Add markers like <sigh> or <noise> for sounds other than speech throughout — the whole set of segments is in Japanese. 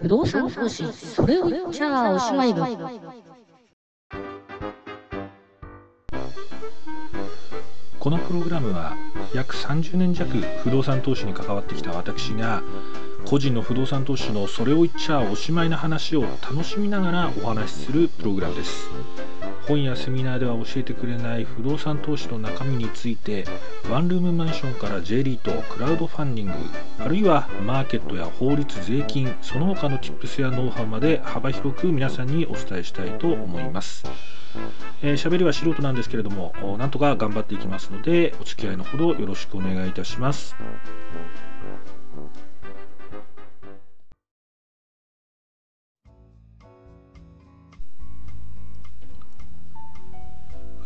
不動産投資、それを言っちゃおしまい。このプログラムは約30年弱不動産投資に関わってきた私が個人の不動産投資のそれを言っちゃおしまいな話を楽しみながらお話しするプログラムです本やセミナーでは教えてくれない不動産投資の中身についてワンルームマンションから J リートクラウドファンディングあるいはマーケットや法律税金その他の Tips やノウハウまで幅広く皆さんにお伝えしたいと思います。えー、喋りは素人なんですけれどもなんとか頑張っていきますのでお付き合いのほどよろしくお願いいたします。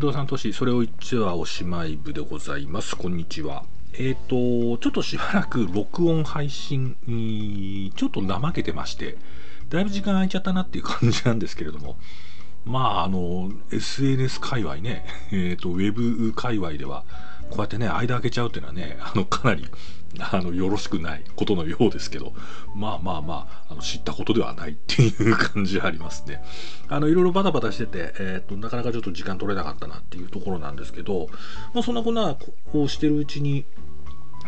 不動産投資それを言ってはおしまい部でございます。こんにちは。えっ、ー、とちょっとしばらく録音配信にちょっと怠けてましてだいぶ時間空いちゃったなっていう感じなんですけれども。まあ、あの、SNS 界隈ね、えっ、ー、と、ウェブ界隈では、こうやってね、間開けちゃうっていうのはね、あの、かなり、あの、よろしくないことのようですけど、まあまあまあ、あの知ったことではないっていう感じはありますね。あの、いろいろバタバタしてて、えっ、と、なかなかちょっと時間取れなかったなっていうところなんですけど、まあ、そんなこんな、こうしてるうちに、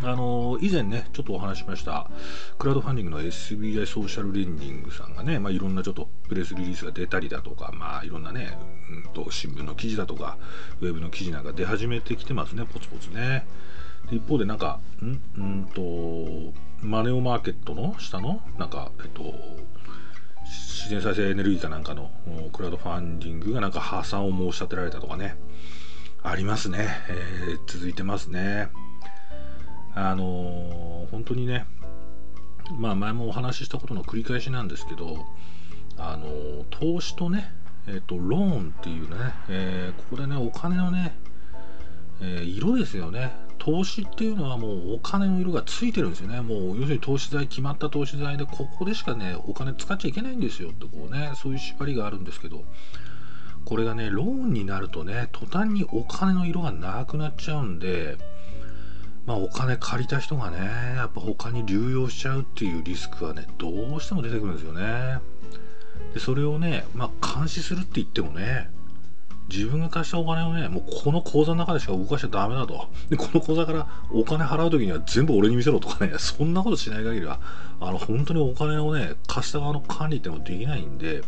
あの以前ね、ちょっとお話しました、クラウドファンディングの SBI ソーシャルレンディングさんがね、まあ、いろんなちょっとプレスリリースが出たりだとか、まあ、いろんなね、うんと、新聞の記事だとか、ウェブの記事なんか出始めてきてますね、ポツポツね。一方で、なんか、ん？うんと、マネオマーケットの？下の、なんか、えっと、自然再生エネルギーかなんかのクラウドファンディングがなんか破産を申し立てられたとかね、ありますね。えー、続いてますね。あのー、本当にね、まあ前もお話ししたことの繰り返しなんですけど、あのー、投資とね、えっ、と、ローンっていうね、えここでね、お金のね、え色ですよね。投資っていうのはもうお金の色がついてるんですよね。もう要するに投資財、決まった投資財でここでしかね、お金使っちゃいけないんですよってこうね、そういう縛りがあるんですけど、これがね、ローンになるとね、途端にお金の色がなくなっちゃうんで、まあ、お金借りた人がね、やっぱ他に流用しちゃうっていうリスクはね、どうしても出てくるんですよね。で、それをね、まあ、監視するって言ってもね、自分が貸したお金をね、もうこの口座の中でしか動かしちゃダメだと。で、この口座からお金払う時には全部俺に見せろとかね、<laughs> そんなことしない限りは、あの、本当にお金をね、貸した側の管理ってのもできないんで、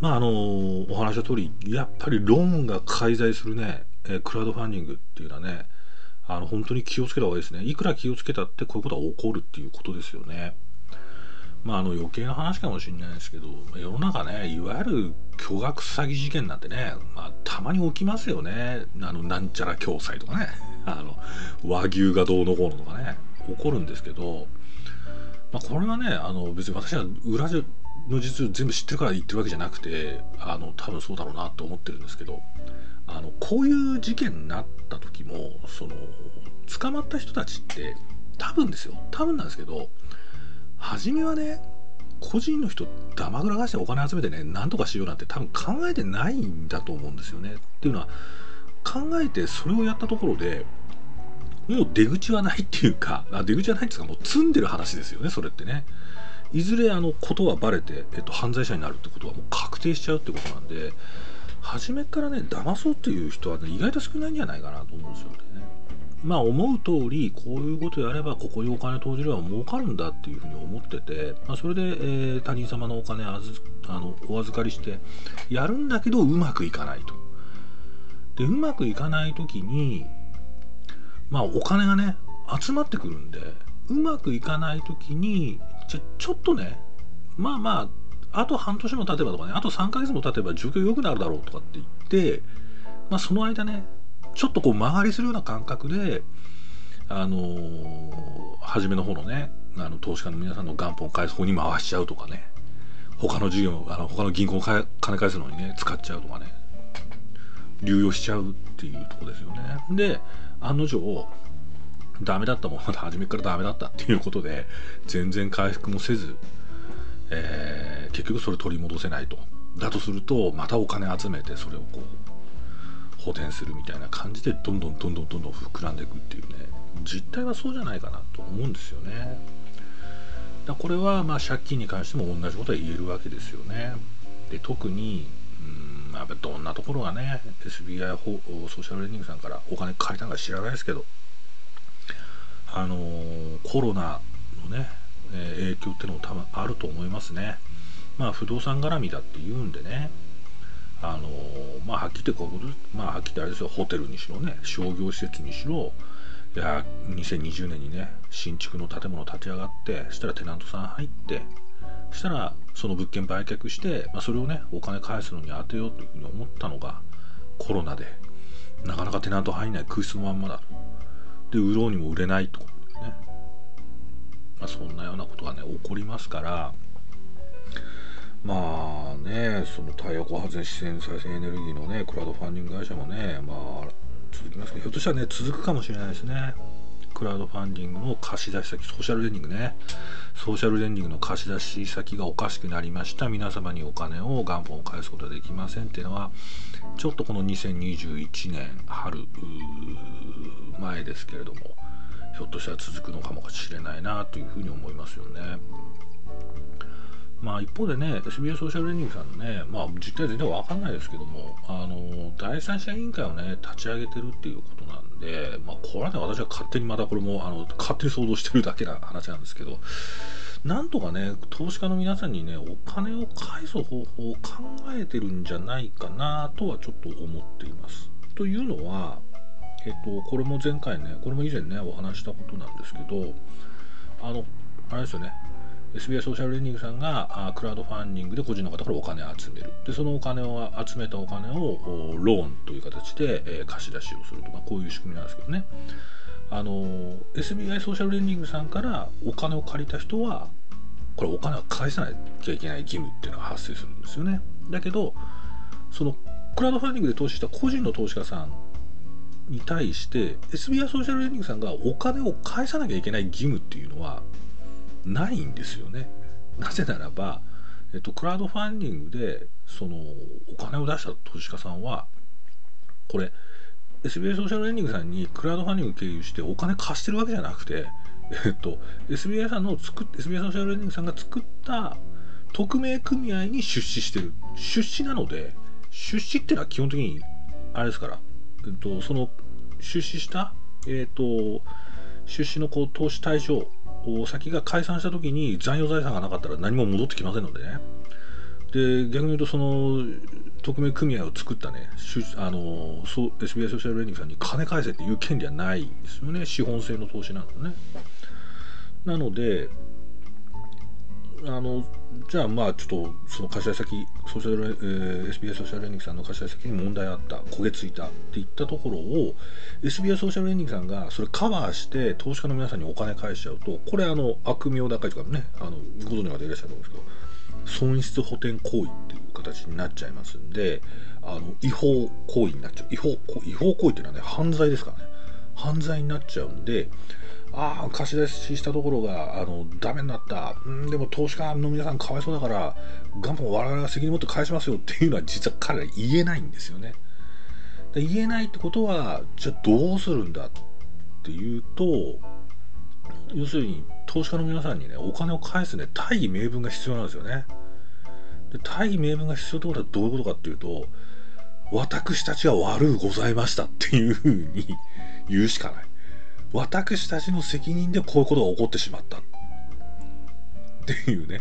まあ、あの、お話の通り、やっぱりローンが介在するね、えクラウドファンディングっていうのはね、あの本当に気をつけた方がいいですね。いくら気をつけたってこういうことが起こるっていうことですよね。まあ、あの余計な話かもしれないですけど、世の中ね、いわゆる巨額詐欺事件なんてね、まあ、たまに起きますよね。あの、なんちゃら共済とかね、あの、和牛がどうのこうのとかね、起こるんですけど、まあ、これはね、あの、別に私は裏の実全部知ってるから言ってるわけじゃなくて、あの、多分そうだろうなと思ってるんですけど、あのこういう事件になった時もその捕まった人たちって多分ですよ。多分なんですけど初めはね個人の人だまぐらがしてお金集めてね何とかしようなんて多分考えてないんだと思うんですよね。っていうのは考えてそれをやったところでもう出口はないっていうかあ出口はないっていうかもう積んでる話ですよねそれってね。いずれあのことはバレて、えっと、犯罪者になるってことはもう確定しちゃうってことなんで初めからね騙そうっていう人は、ね、意外と少ないんじゃないかなと思うんですよね。まあ思う通りこういうことやればここにお金投じれば儲かるんだっていうふうに思ってて、まあ、それで、えー、他人様のお金あずあのお預かりしてやるんだけどうまくいかないと。でうまくいかない時にまあお金がね集まってくるんでうまくいかない時にちょちょっとねまあまああと半年も経てばとかね、あと3ヶ月も経てば状況良くなるだろうとかって言って、まあ、その間ね、ちょっとこう曲がりするような感覚で、あのー、初めの方のね、あの投資家の皆さんの元本返す方に回しちゃうとかね、他の事業、あの他の銀行金返すのにね、使っちゃうとかね、流用しちゃうっていうとこですよね。で、案の定、ダメだったもん、まだ初めからダメだったっていうことで、全然回復もせず、えー、結局それ取り戻せないと。だとするとまたお金集めてそれをこう補填するみたいな感じでどんどんどんどんどんどん膨らんでいくっていうね実態はそうじゃないかなと思うんですよねだこれはまあ借金に関しても同じことは言えるわけですよね。で特にうんやっぱどんなところがね SBI ソーシャルレンディングさんからお金借りたのか知らないですけどあのー、コロナのね、えー、影響ってのも多分あると思いますね。まあ不動産絡みだって言うんでねあのー、まあはっきり言ってこういうことまあはっきり言ってあれですよホテルにしろね商業施設にしろいや2020年にね新築の建物建ち上がってしたらテナントさん入ってしたらその物件売却して、まあ、それをねお金返すのに当てようというふうに思ったのがコロナでなかなかテナント入んない空室のまんまだと。で売ろうにも売れないと。ね、まあ、そんなようなことがね起こりますからまあねその太陽光発電自然再生エネルギーのねクラウドファンディング会社もねまあ続きますけどひょっとしたらね続くかもしれないですね。クラウドファンディングの貸し出し先ソーシャルレンディングね。ソーシャルレンディングの貸し出し先がおかしくなりました。皆様にお金を元本を返すことはできませんっていうのはちょっとこの2021年春前ですけれどもひょっとしたら続くのかもしれないなというふうに思いますよね。まあ一方でね、SBI ソーシャルレンディングさんのね、まあ実態全然わかんないですけども、あの、第三者委員会をね、立ち上げてるっていうことなんで、まあこれはね、私は勝手にまたこれも、あの、勝手に想像してるだけな話なんですけど、なんとかね、投資家の皆さんにね、お金を返す方法を考えてるんじゃないかなとはちょっと思っています。というのは、えっと、これも前回ね、これも以前ね、お話したことなんですけど、あの、あれですよね、SBI ソーシャルレンディングさんがあクラウドファンディングで個人の方からお金を集める。でそのお金を集めたお金をローンという形で、えー、貸し出しをすると、まあ、こういう仕組みなんですけどね。あの SBI ソーシャルレンディングさんからお金を借りた人はこれお金を返さなきゃいけない義務っていうのが発生するんですよね。だけどそのクラウドファンディングで投資した個人の投資家さんに対して SBI ソーシャルレンディングさんがお金を返さなきゃいけない義務っていうのはないんですよね。なぜならば、えっと、クラウドファンディングでそのお金を出した投資家さんはこれ SBI ソーシャルレンディングさんにクラウドファンディング経由してお金貸してるわけじゃなくて、えっと、SBI さんの作っ SBI ソーシャルレンディングさんが作った匿名組合に出資してる出資なので出資っていうのは基本的にあれですから、えっと、その出資したえっと出資のこう投資対象先が解散した時に残余財産がなかったら何も戻ってきませんのでね。で逆に言うとその匿名組合を作ったねあの SBI ソーシャルレンディングさんに金返せっていう権利はないんですよね。資本制の投資なのね。なのであのじゃあまあちょっとその貸し出し先ソーシャル、えー、SBI ソーシャルレンディングさんの貸し出し先に問題あった焦げついたっていったところを SBI ソーシャルレンディングさんがそれカバーして投資家の皆さんにお金返しちゃうとこれあの悪名高いとかねあのご存知の方いらっしゃると思うんですけど損失補填行為っていう形になっちゃいますんであの違法行為になっちゃう。違法違法行為っていうのはね犯罪ですからね。犯罪になっちゃうんでああ貸し出ししたところがあのダメになった。んでも投資家の皆さんかわいそうだから元本我々が責任持って返しますよっていうのは実は彼ら言えないんですよね。言えないってことはじゃあどうするんだっていうと要するに投資家の皆さんにねお金を返すね大義名分が必要なんですよね。で大義名分が必要ってことはどういうことかっていうと私たちは悪うございましたっていうふうに言うしかない。私たちの責任でこういうことが起こってしまったっていうね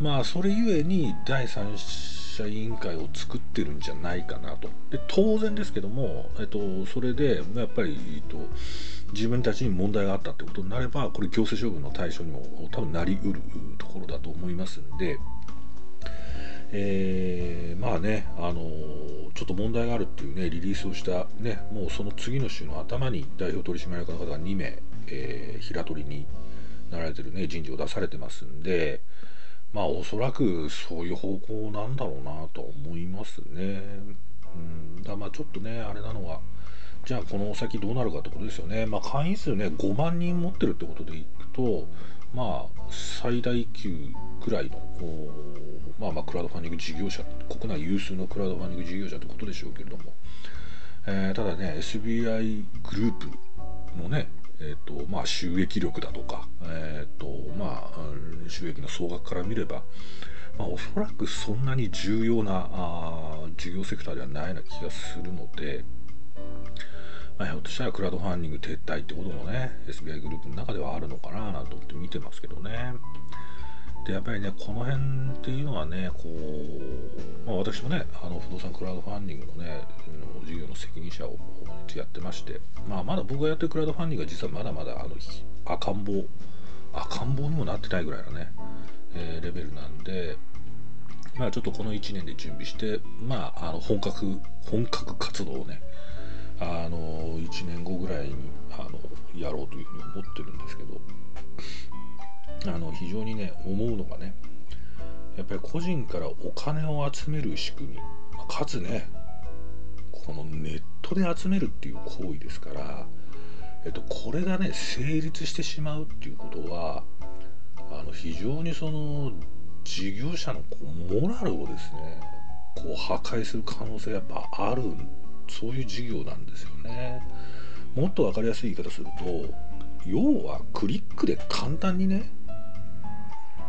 まあそれゆえに第三者委員会を作ってるんじゃないかなとで当然ですけども、えっと、それでやっぱり、えっと、自分たちに問題があったってことになればこれ行政処分の対象にも多分なりうるところだと思いますんで。えー、まあね、あのー、ちょっと問題があるっていうね、リリースをした、ね、もうその次の週の頭に代表取締役の方が2名、えー、平取りになられてるね、人事を出されてますんで、まあおそらくそういう方向なんだろうなと思いますね。うん、だまあちょっとね、あれなのは、じゃあこの先どうなるかってことですよね。まあ会員数ね、5万人持ってるってことでいくと、まあ最大級くらいのまあまあクラウドファンディング事業者国内有数のクラウドファンディング事業者ってことでしょうけれども、えー、ただね SBI グループのねえーとまあ、収益力だとか、えーとまあ、収益の総額から見れば、まあ、おそらくそんなに重要なあ事業セクターではないような気がするので、まあ、ひょっとしたらクラウドファンディング撤退ってこともね SBI グループの中ではあるのかななんて思って見てますけどね。でやっぱりねこの辺っていうのはねこう、まあ、私もねあの不動産クラウドファンディングのね事業の責任者をやってまして、まあ、まだ僕がやってるクラウドファンディングは実はまだまだあの赤ん坊赤ん坊にもなってないぐらいのね、えー、レベルなんで、まあ、ちょっとこの1年で準備して、まあ、あの本格本格活動をねあの1年後ぐらいにあのやろうというふうに思ってるんですけどあの非常にね思うのがねやっぱり個人からお金を集める仕組みかつねこのネットで集めるっていう行為ですから、えっと、これがね成立してしまうっていうことはあの非常にその事業者のこうモラルをですねこう破壊する可能性やっぱあるんそういう事業なんですよね。もっと分かりやすい言い方すると要はクリックで簡単にね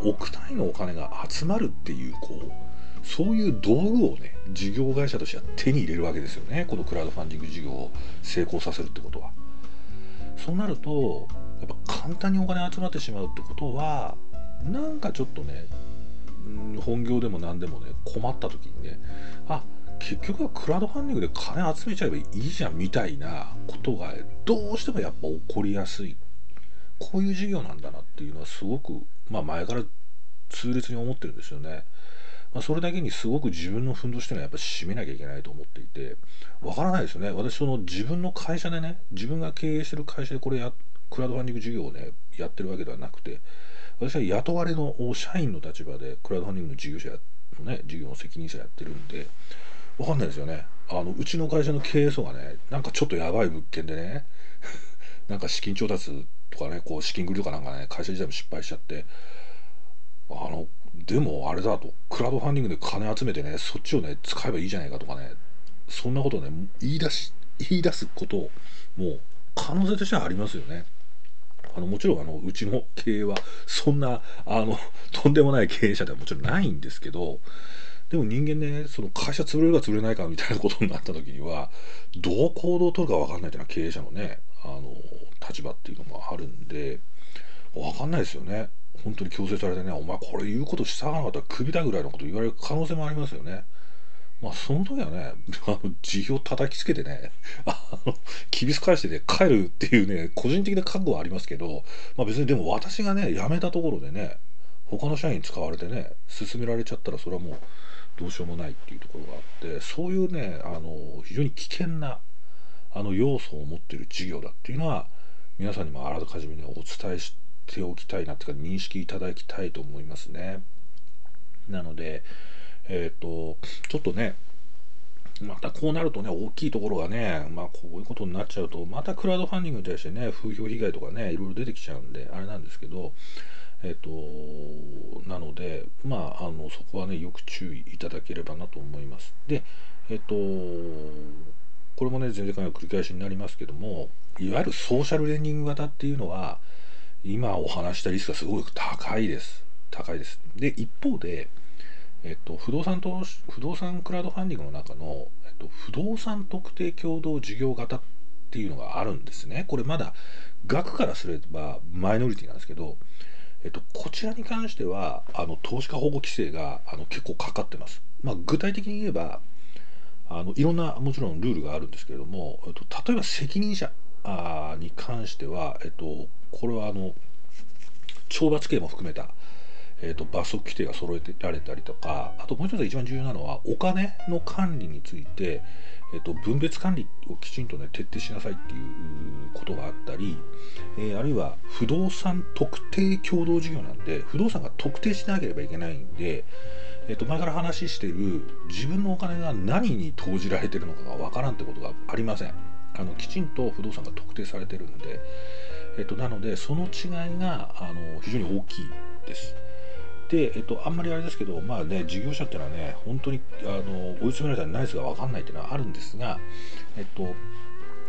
億単位のお金が集まるっていうこうそういう道具をね事業会社としては手に入れるわけですよねこのクラウドファンディング事業を成功させるってことはそうなるとやっぱ簡単にお金集まってしまうってことはなんかちょっとね本業でも何でもね困った時にねあっ結局はクラウドファンディングで金集めちゃえばいいじゃんみたいなことがどうしてもやっぱ起こりやすいこういう事業なんだなっていうのはすごくまあ前から痛烈に思ってるんですよね。まあ、それだけにすごく自分のふんどしというのはやっぱ締めなきゃいけないと思っていてわからないですよね私その自分の会社でね自分が経営してる会社でこれやクラウドファンディング事業をねやってるわけではなくて私は雇われの社員の立場でクラウドファンディングの事業者のね事業の責任者やってるんでわかんないですよねあのうちの会社の経営層がねなんかちょっとやばい物件でね <laughs> なんか資金調達とかねこう資金繰りとかなんかね会社自体も失敗しちゃってあのでもあれだとクラウドファンディングで金集めてねそっちをね使えばいいじゃないかとかねそんなことね言い出し言い出すことも可能性としてはありますよね。あのもちろんあのうちの経営はそんなあのとんでもない経営者ではもちろんないんですけどでも人間ねその会社潰れるか潰れないかみたいなことになった時にはどう行動を取るか分かんないというのは経営者のねあの立場っていうのもあるんで分かんないですよね本当に強制されてねお前これ言うこと従わなかったらクビだぐらいのこと言われる可能性もありますよね。まあその時はね、あの辞表叩きつけてね、あの、厳し返してね、帰るっていうね、個人的な覚悟はありますけど、まあ別にでも私がね、辞めたところでね、他の社員使われてね、進められちゃったらそれはもうどうしようもないっていうところがあって、そういうね、あの、非常に危険な、あの、要素を持っている事業だっていうのは、皆さんにもあらかじめね、お伝えしておきたいなっていうか、認識いただきたいと思いますね。なので、えっ、ー、と、ちょっとね、またこうなるとね、大きいところがね、まあこういうことになっちゃうと、またクラウドファンディングに対してね、風評被害とかね、いろいろ出てきちゃうんで、あれなんですけど、えっ、と、なので、まあ、あの、そこはね、よく注意いただければなと思います。で、えっ、と、これもね、前々回の繰り返しになりますけども、いわゆるソーシャルレンディング型っていうのは、今お話したリスクがすごく高いです。高いです。で、一方で、えっと、不動産投資不動産クラウドファンディングの中の、えっと、不動産特定共同事業型っていうのがあるんですね。これまだ額からすればマイノリティなんですけど、えっと、こちらに関してはあの投資家保護規制があの結構かかってます。まあ、具体的に言えばあのいろんなもちろんルールがあるんですけれども、えっと、例えば責任者あに関しては、えっと、これはあの懲罰刑も含めたえーと、罰則規定が揃えてられたりとかあともう一つ一番重要なのはお金の管理について、えーと、分別管理をきちんとね徹底しなさいっていうことがあったり、えー、あるいは不動産特定共同事業なんで不動産が特定しなければいけないんで、えーと、前から話している自分のお金が何に投じられてるのかがわからんってことがありませんあのきちんと不動産が特定されてるんで、えー、となのでその違いがあの非常に大きいです。で、えっと、あんまりあれですけど、まあね、事業者っていうのはね、本当にあの追い詰められたらナイスが分かんないっていうのはあるんですが、えっと、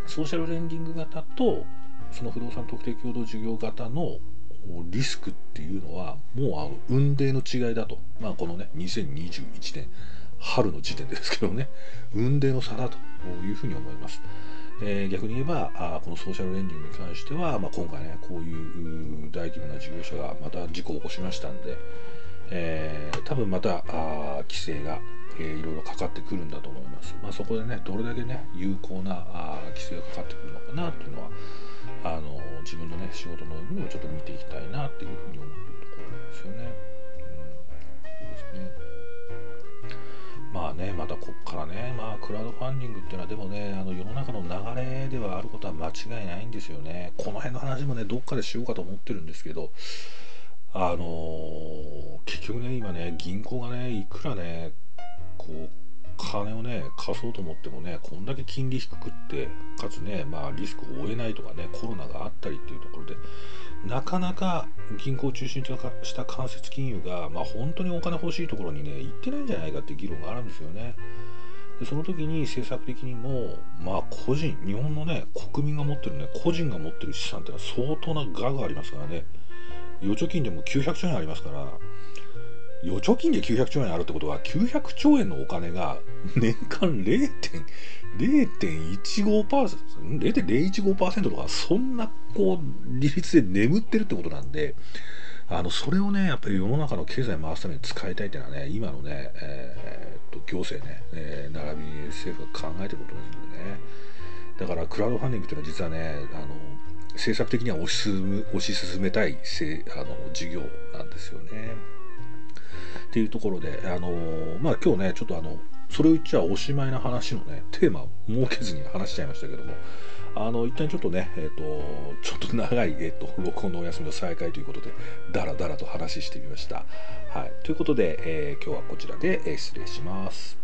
ソーシャルレンディング型と、その不動産特定共同事業型のリスクっていうのはもうあの運命の違いだと、まあ、このね2021年春の時点ですけどね運命の差だというふうに思います。えー、逆に言えばあこのソーシャルレンディングに関しては、まあ、今回ねこういう大規模な事業者がまた事故を起こしましたんで、えー、多分またあ規制が、えー、いろいろかかってくるんだと思います、まあ、そこでねどれだけね有効なあ規制がかかってくるのかなっていうのはあの自分のね仕事のにもちょっと見ていきたいなっていうふうに思ってるところなんですよね。うん、そうですねまあね、またこっからね、まあ、クラウドファンディングっていうのは、でもね、あの世の中の流れではあることは間違いないんですよね。この辺の話もね、どっかでしようかと思ってるんですけど、あの、結局ね、今ね、銀行がね、いくらね、こう、金をね貸そうと思ってもねこんだけ金利低くってかつねまあリスクを負えないとかねコロナがあったりっていうところでなかなか銀行を中心とした間接金融が、まあ、本当にお金欲しいところにね行ってないんじゃないかっていう議論があるんですよね。でその時に政策的にもまあ個人日本のね国民が持ってるね個人が持ってる資産ってのは相当な額がありますからね預貯金でも900兆円ありますから預貯金で900兆円あるってことは900兆円のお金が <laughs> 年間0.0.15%、0.015%とかそんなこう利率で眠ってるってことなんで、あのそれをね、やっぱり世の中の経済回すために使いたいっていうのはね、今のね、えー、っと行政ね、えー、並びに政府が考えてることですのでね、だからクラウドファンディングっていうのは実はね、あの政策的には推し進め推し進めたいせあの事業なんですよね。っていうところで、あの、まあ、今日ね、ちょっとあの、それを言っちゃおしまいな話のね、テーマを設けずに話しちゃいましたけども、あの、一旦ちょっとね、えっ、ー、と、ちょっと長い、え、ー、と、録音のお休みの再開ということで、だらだらと話してみました。はい。ということで、え今日はこちらで、失礼します。